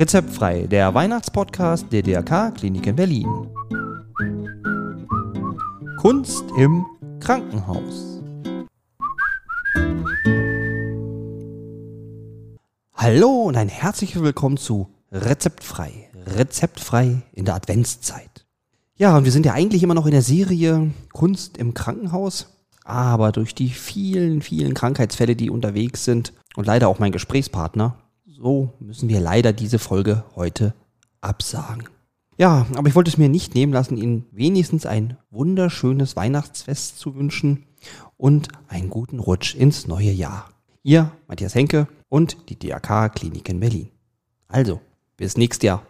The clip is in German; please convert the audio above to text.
Rezeptfrei, der Weihnachtspodcast der DRK Klinik in Berlin. Kunst im Krankenhaus. Hallo und ein herzliches Willkommen zu Rezeptfrei. Rezeptfrei in der Adventszeit. Ja, und wir sind ja eigentlich immer noch in der Serie Kunst im Krankenhaus. Aber durch die vielen, vielen Krankheitsfälle, die unterwegs sind und leider auch mein Gesprächspartner, so müssen wir leider diese Folge heute absagen. Ja, aber ich wollte es mir nicht nehmen lassen, Ihnen wenigstens ein wunderschönes Weihnachtsfest zu wünschen und einen guten Rutsch ins neue Jahr. Ihr, Matthias Henke und die DRK Klinik in Berlin. Also, bis nächstes Jahr.